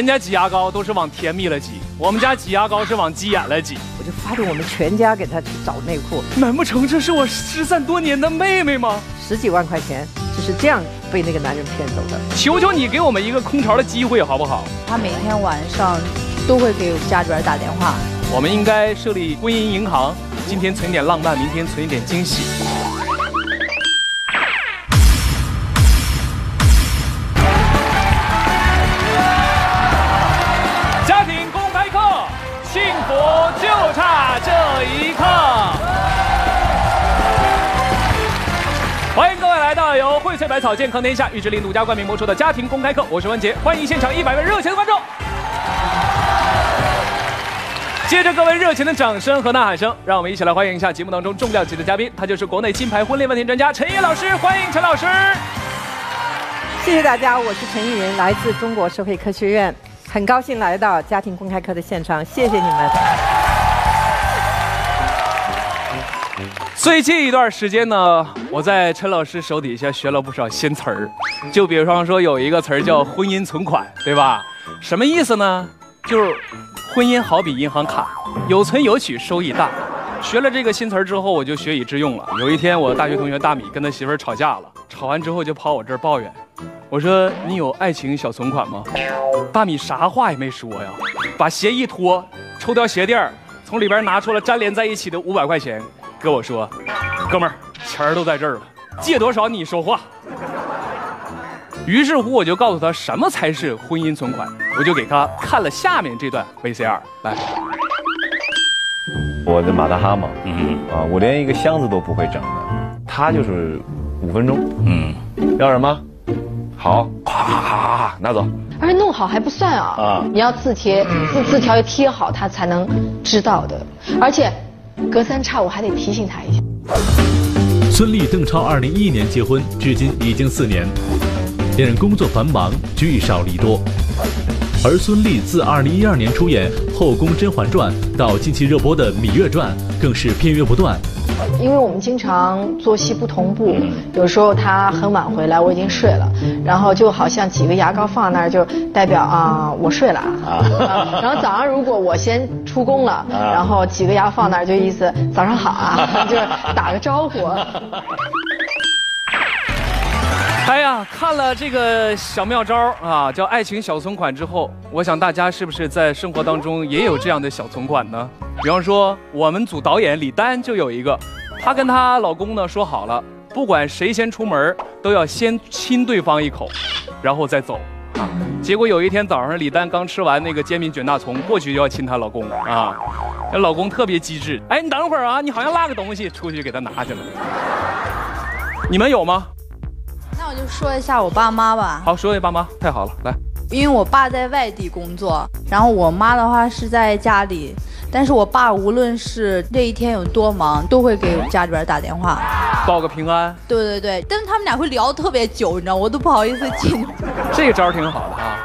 人家挤牙膏都是往甜蜜了挤，我们家挤牙膏是往鸡眼了挤。我就发动我们全家给他去找内裤，难不成这是我失散多年的妹妹吗？十几万块钱就是这样被那个男人骗走的。求求你给我们一个空巢的机会好不好？他每天晚上都会给家里边打电话。我们应该设立婚姻银行，今天存一点浪漫，明天存一点惊喜。由荟萃百草健康天下玉之林独家冠名播出的家庭公开课，我是文杰，欢迎现场一百位热情的观众。接着各位热情的掌声和呐喊声，让我们一起来欢迎一下节目当中重量级的嘉宾，他就是国内金牌婚恋问题专家陈毅老师，欢迎陈老师。谢谢大家，我是陈艺云，来自中国社会科学院，很高兴来到家庭公开课的现场，谢谢你们。最近一段时间呢，我在陈老师手底下学了不少新词儿，就比方说有一个词儿叫婚姻存款，对吧？什么意思呢？就是婚姻好比银行卡，有存有取，收益大。学了这个新词儿之后，我就学以致用了。有一天，我大学同学大米跟他媳妇儿吵架了，吵完之后就跑我这儿抱怨，我说你有爱情小存款吗？大米啥话也没说呀，把鞋一脱，抽掉鞋垫儿，从里边拿出了粘连在一起的五百块钱，跟我说，哥们儿，钱儿都在这儿了，借多少你说话。于是乎，我就告诉他什么才是婚姻存款，我就给他看了下面这段 VCR，来，我的马大哈嘛，嗯啊，我连一个箱子都不会整的，他就是五分钟，嗯，要什么？好，咔咔咔咔拿走。而且弄好还不算啊，啊你要字贴字字条要贴好，他才能知道的。而且隔三差五还得提醒他一下。孙俪、邓超二零一一年结婚，至今已经四年，两人工作繁忙，聚少离多。而孙俪自二零一二年出演《后宫甄嬛传》到近期热播的《芈月传》，更是片约不断。因为我们经常作息不同步，有时候他很晚回来，我已经睡了，然后就好像几个牙膏放那儿，就代表啊我睡了啊。然后早上如果我先出宫了，然后几个牙放那儿，就意思早上好啊，就是打个招呼。哎呀，看了这个小妙招啊，叫爱情小存款之后，我想大家是不是在生活当中也有这样的小存款呢？比方说，我们组导演李丹就有一个，她跟她老公呢说好了，不管谁先出门，都要先亲对方一口，然后再走。啊，结果有一天早上，李丹刚吃完那个煎饼卷大葱，过去就要亲她老公啊，那老公特别机智，哎，你等会儿啊，你好像落个东西，出去给他拿去了。你们有吗？就说一下我爸妈吧，好，说给爸妈，太好了，来。因为我爸在外地工作，然后我妈的话是在家里，但是我爸无论是这一天有多忙，都会给家里边打电话。报个平安，对对对，但是他们俩会聊特别久，你知道，我都不好意思进。这个招挺好的啊。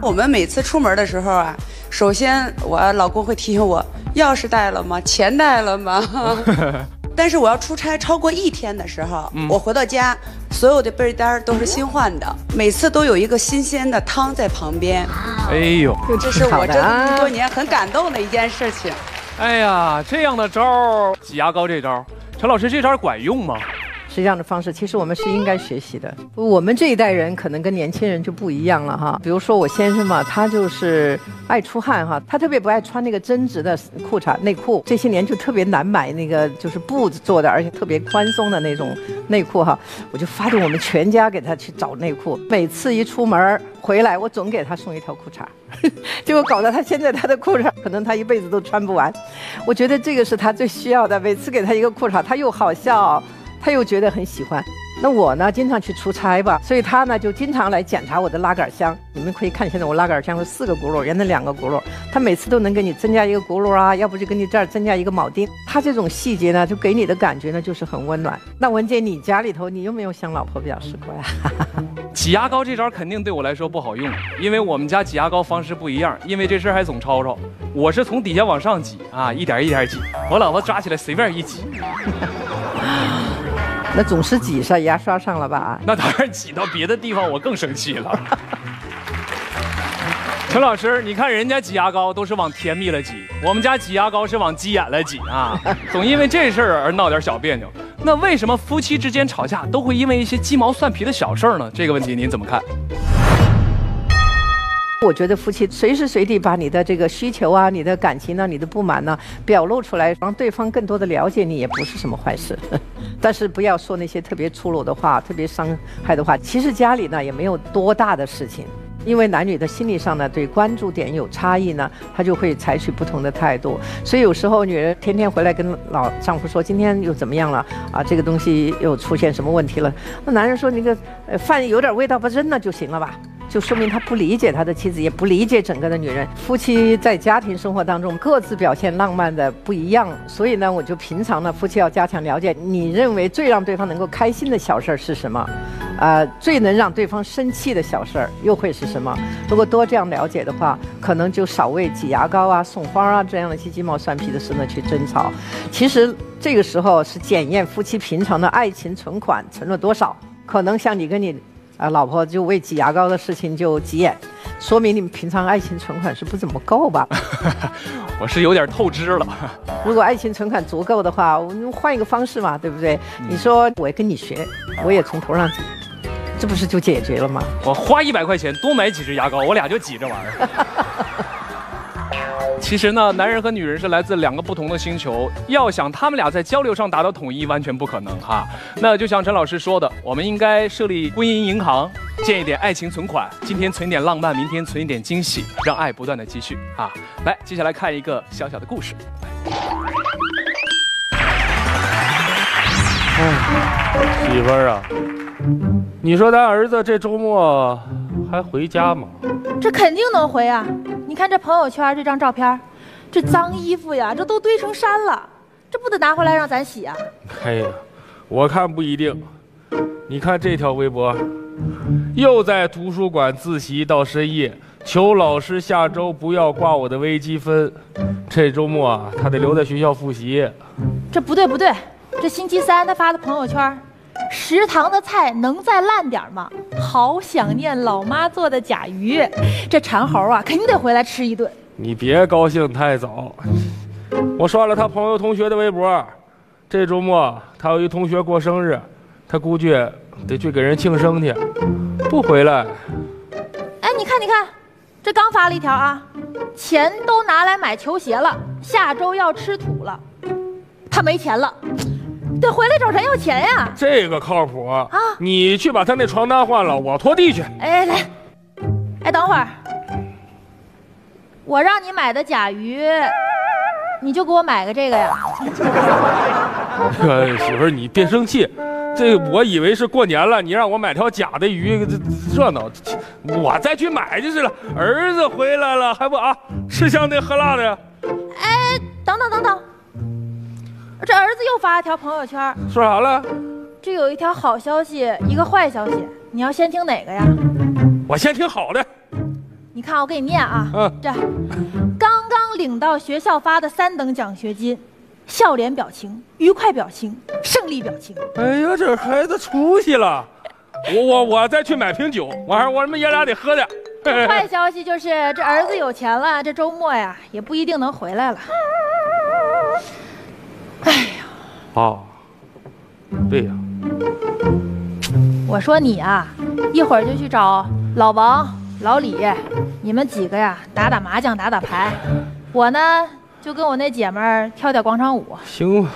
我们每次出门的时候啊，首先我老公会提醒我钥匙带了吗？钱带了吗？但是我要出差超过一天的时候，我回到家，所有的被单都是新换的，每次都有一个新鲜的汤在旁边，哎呦，这是我这啊么多年很感动的一件事情。哎呀，这样的招儿，挤牙膏这招儿，陈老师这招管用吗？是这样的方式，其实我们是应该学习的。我们这一代人可能跟年轻人就不一样了哈。比如说我先生嘛，他就是爱出汗哈，他特别不爱穿那个针织的裤衩内裤。这些年就特别难买那个就是布子做的，而且特别宽松的那种内裤哈。我就发动我们全家给他去找内裤，每次一出门回来，我总给他送一条裤衩。结果搞得他现在他的裤衩可能他一辈子都穿不完。我觉得这个是他最需要的，每次给他一个裤衩，他又好笑。他又觉得很喜欢。那我呢，经常去出差吧，所以他呢就经常来检查我的拉杆箱。你们可以看，现在我拉杆箱是四个轱辘，原来两个轱辘，他每次都能给你增加一个轱辘啊，要不就给你这儿增加一个铆钉。他这种细节呢，就给你的感觉呢就是很温暖。那文姐，你家里头你有没有向老婆表示过呀？挤牙膏这招肯定对我来说不好用，因为我们家挤牙膏方式不一样，因为这事儿还总吵吵。我是从底下往上挤啊，一点一点挤，我老婆抓起来随便一挤，那总是挤上牙刷上了吧？那当然挤到别的地方我更生气了。陈老师，你看人家挤牙膏都是往甜蜜了挤，我们家挤牙膏是往鸡眼了挤啊，总因为这事儿而闹点小别扭。那为什么夫妻之间吵架都会因为一些鸡毛蒜皮的小事儿呢？这个问题您怎么看？我觉得夫妻随时随地把你的这个需求啊、你的感情呢、你的不满呢表露出来，让对方更多的了解你，也不是什么坏事。但是不要说那些特别粗鲁的话、特别伤害的话。其实家里呢也没有多大的事情，因为男女的心理上呢对关注点有差异呢，他就会采取不同的态度。所以有时候女人天天回来跟老丈夫说今天又怎么样了啊？这个东西又出现什么问题了？那男人说那个饭有点味道，不扔了就行了吧？就说明他不理解他的妻子，也不理解整个的女人。夫妻在家庭生活当中各自表现浪漫的不一样，所以呢，我就平常呢，夫妻要加强了解。你认为最让对方能够开心的小事儿是什么？啊，最能让对方生气的小事儿又会是什么？如果多这样了解的话，可能就少为挤牙膏啊、送花啊这样的一些鸡毛蒜皮的事呢去争吵。其实这个时候是检验夫妻平常的爱情存款存了多少。可能像你跟你。啊，老婆就为挤牙膏的事情就急眼，说明你们平常爱情存款是不怎么够吧？我是有点透支了。如果爱情存款足够的话，我们换一个方式嘛，对不对？你说我也跟你学，我也从头上挤，这不是就解决了吗？我花一百块钱多买几支牙膏，我俩就挤这玩意儿。其实呢，男人和女人是来自两个不同的星球，要想他们俩在交流上达到统一，完全不可能哈。那就像陈老师说的，我们应该设立婚姻银行，建一点爱情存款，今天存点浪漫，明天存一点惊喜，让爱不断的积蓄啊。来，接下来看一个小小的故事。媳妇儿啊，你说咱儿子这周末还回家吗？这肯定能回啊！你看这朋友圈这张照片，这脏衣服呀，这都堆成山了，这不得拿回来让咱洗啊？哎呀，我看不一定。你看这条微博，又在图书馆自习到深夜，求老师下周不要挂我的微积分。这周末啊，他得留在学校复习。这不对不对，这星期三他发的朋友圈。食堂的菜能再烂点吗？好想念老妈做的甲鱼，这馋猴啊，肯定得回来吃一顿。你别高兴太早，我刷了他朋友同学的微博，这周末他有一同学过生日，他估计得去给人庆生去，不回来。哎，你看你看，这刚发了一条啊，钱都拿来买球鞋了，下周要吃土了，他没钱了。得回来找咱要钱呀！这个靠谱啊！你去把他那床单换了，我拖地去。哎，来，哎，等会儿，我让你买的甲鱼，你就给我买个这个呀。媳妇儿，你别生气，这我以为是过年了，你让我买条假的鱼，这热闹，我再去买就是了。儿子回来了，还不啊？吃香的喝辣的。哎，等等等等。这儿子又发了条朋友圈，说啥了？这有一条好消息，一个坏消息，你要先听哪个呀？我先听好的。你看，我给你念啊。嗯。这刚刚领到学校发的三等奖学金，笑脸表情，愉快表情，胜利表情。哎呀，这孩子出息了。我我我再去买瓶酒，晚上我们爷俩得喝点。坏 消息就是这儿子有钱了，这周末呀也不一定能回来了。哎呀，啊，对呀，我说你啊，一会儿就去找老王、老李，你们几个呀打打麻将、打打牌，我呢就跟我那姐们儿跳跳广场舞。行。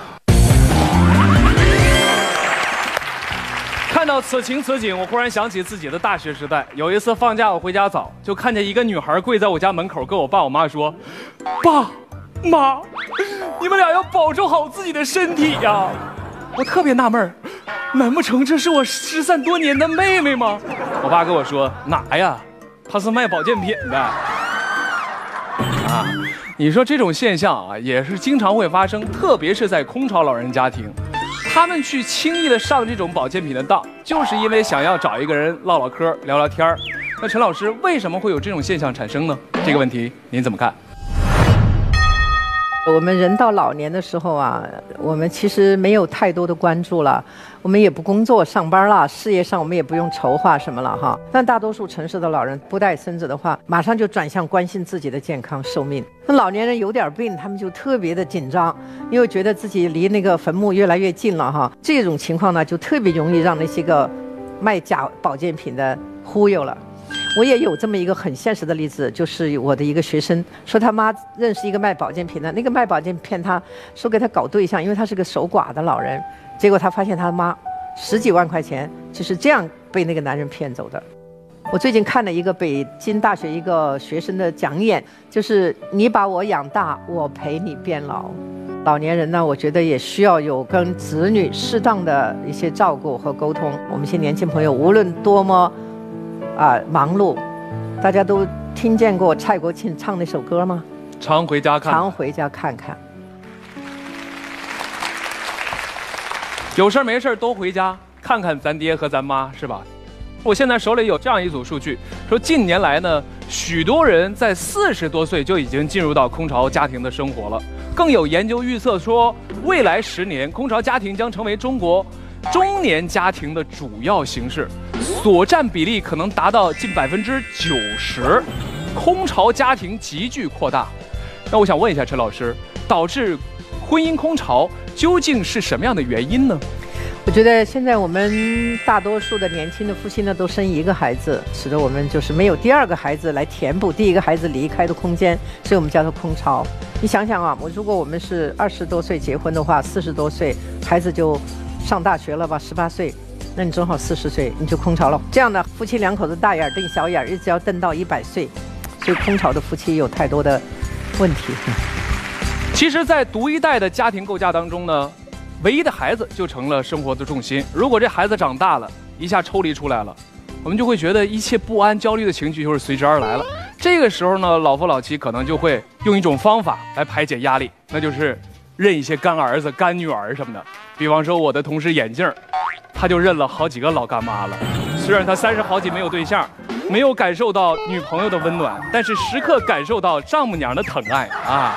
看到此情此景，我忽然想起自己的大学时代。有一次放假，我回家早，就看见一个女孩跪在我家门口，跟我爸我妈说：“爸。”妈，你们俩要保重好自己的身体呀！我特别纳闷儿，难不成这是我失散多年的妹妹吗？我爸跟我说哪呀？她是卖保健品的。啊，你说这种现象啊，也是经常会发生，特别是在空巢老人家庭，他们去轻易的上这种保健品的当，就是因为想要找一个人唠唠嗑、聊聊天儿。那陈老师为什么会有这种现象产生呢？这个问题您怎么看？我们人到老年的时候啊，我们其实没有太多的关注了，我们也不工作上班了，事业上我们也不用筹划什么了哈。但大多数城市的老人不带孙子的话，马上就转向关心自己的健康寿命。那老年人有点病，他们就特别的紧张，因为觉得自己离那个坟墓越来越近了哈。这种情况呢，就特别容易让那些个卖假保健品的忽悠了。我也有这么一个很现实的例子，就是我的一个学生说他妈认识一个卖保健品的，那个卖保健品骗他说给他搞对象，因为他是个守寡的老人，结果他发现他妈十几万块钱就是这样被那个男人骗走的。我最近看了一个北京大学一个学生的讲演，就是你把我养大，我陪你变老。老年人呢，我觉得也需要有跟子女适当的一些照顾和沟通。我们一些年轻朋友无论多么。啊，忙碌，大家都听见过蔡国庆唱那首歌吗？常回家看，常回家看看。有事没事都回家看看咱爹和咱妈，是吧？我现在手里有这样一组数据，说近年来呢，许多人在四十多岁就已经进入到空巢家庭的生活了。更有研究预测说，未来十年空巢家庭将成为中国中年家庭的主要形式。所占比例可能达到近百分之九十，空巢家庭急剧扩大。那我想问一下陈老师，导致婚姻空巢究竟是什么样的原因呢？我觉得现在我们大多数的年轻的夫妻呢，都生一个孩子，使得我们就是没有第二个孩子来填补第一个孩子离开的空间，所以我们叫做空巢。你想想啊，我如果我们是二十多岁结婚的话，四十多岁孩子就上大学了吧，十八岁。那你正好四十岁，你就空巢了。这样的夫妻两口子大眼瞪小眼，一直要瞪到一百岁，所以空巢的夫妻有太多的问题。其实，在独一代的家庭构架当中呢，唯一的孩子就成了生活的重心。如果这孩子长大了，一下抽离出来了，我们就会觉得一切不安、焦虑的情绪就是随之而来了。这个时候呢，老夫老妻可能就会用一种方法来排解压力，那就是认一些干儿子、干女儿什么的。比方说，我的同事眼镜。他就认了好几个老干妈了，虽然他三十好几没有对象，没有感受到女朋友的温暖，但是时刻感受到丈母娘的疼爱啊。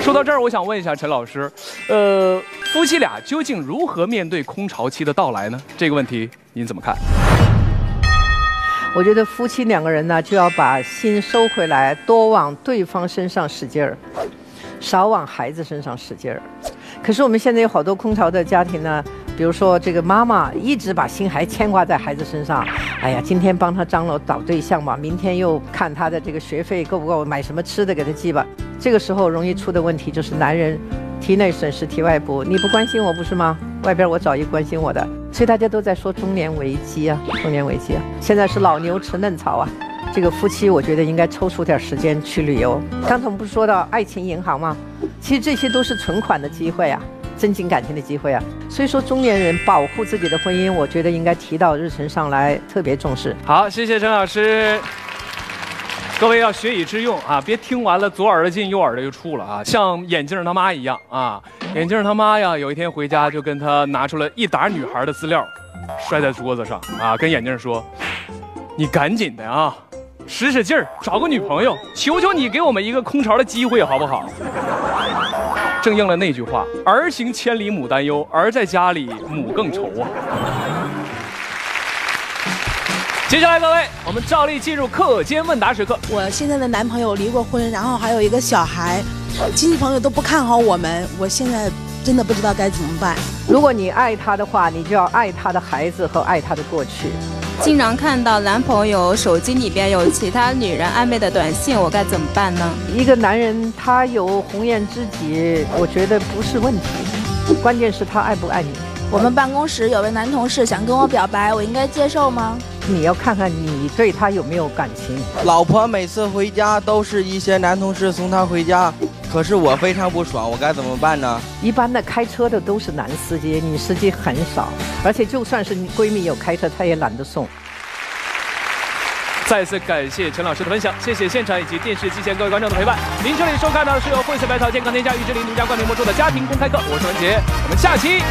说到这儿，我想问一下陈老师，呃，夫妻俩究竟如何面对空巢期的到来呢？这个问题您怎么看？我觉得夫妻两个人呢，就要把心收回来，多往对方身上使劲儿，少往孩子身上使劲儿。可是我们现在有好多空巢的家庭呢。比如说，这个妈妈一直把心还牵挂在孩子身上，哎呀，今天帮他张罗找对象吧，明天又看他的这个学费够不够，买什么吃的给他寄吧。这个时候容易出的问题就是男人体内损失体外补，你不关心我不是吗？外边我找一关心我的，所以大家都在说中年危机啊，中年危机啊。现在是老牛吃嫩草啊，这个夫妻我觉得应该抽出点时间去旅游。刚才我们不是说到爱情银行吗？其实这些都是存款的机会啊。增进感情的机会啊，所以说中年人保护自己的婚姻，我觉得应该提到日程上来，特别重视。好，谢谢陈老师。各位要学以致用啊，别听完了左耳朵进右耳朵就出了啊，像眼镜他妈一样啊。眼镜他妈呀，有一天回家就跟他拿出了一沓女孩的资料，摔在桌子上啊，跟眼镜说：“你赶紧的啊，使使劲儿找个女朋友，求求你给我们一个空巢的机会好不好？”正应了那句话：“儿行千里母担忧，儿在家里母更愁啊。”接下来，各位，我们照例进入课间问答时刻。我现在的男朋友离过婚，然后还有一个小孩，亲戚朋友都不看好我们，我现在真的不知道该怎么办。如果你爱他的话，你就要爱他的孩子和爱他的过去。经常看到男朋友手机里边有其他女人暧昧的短信，我该怎么办呢？一个男人他有红颜知己，我觉得不是问题，关键是他爱不爱你。我们办公室有位男同事想跟我表白，我应该接受吗？你要看看你对他有没有感情。老婆每次回家都是一些男同事送她回家，可是我非常不爽，我该怎么办呢？一般的开车的都是男司机，女司机很少。而且就算是闺蜜有开车，她也懒得送。再次感谢陈老师的分享，谢谢现场以及电视机前各位观众的陪伴。您这里收看到的是由汇萃百草健康天下玉之林独家冠名播出的家庭公开课，我是文杰，我们下期。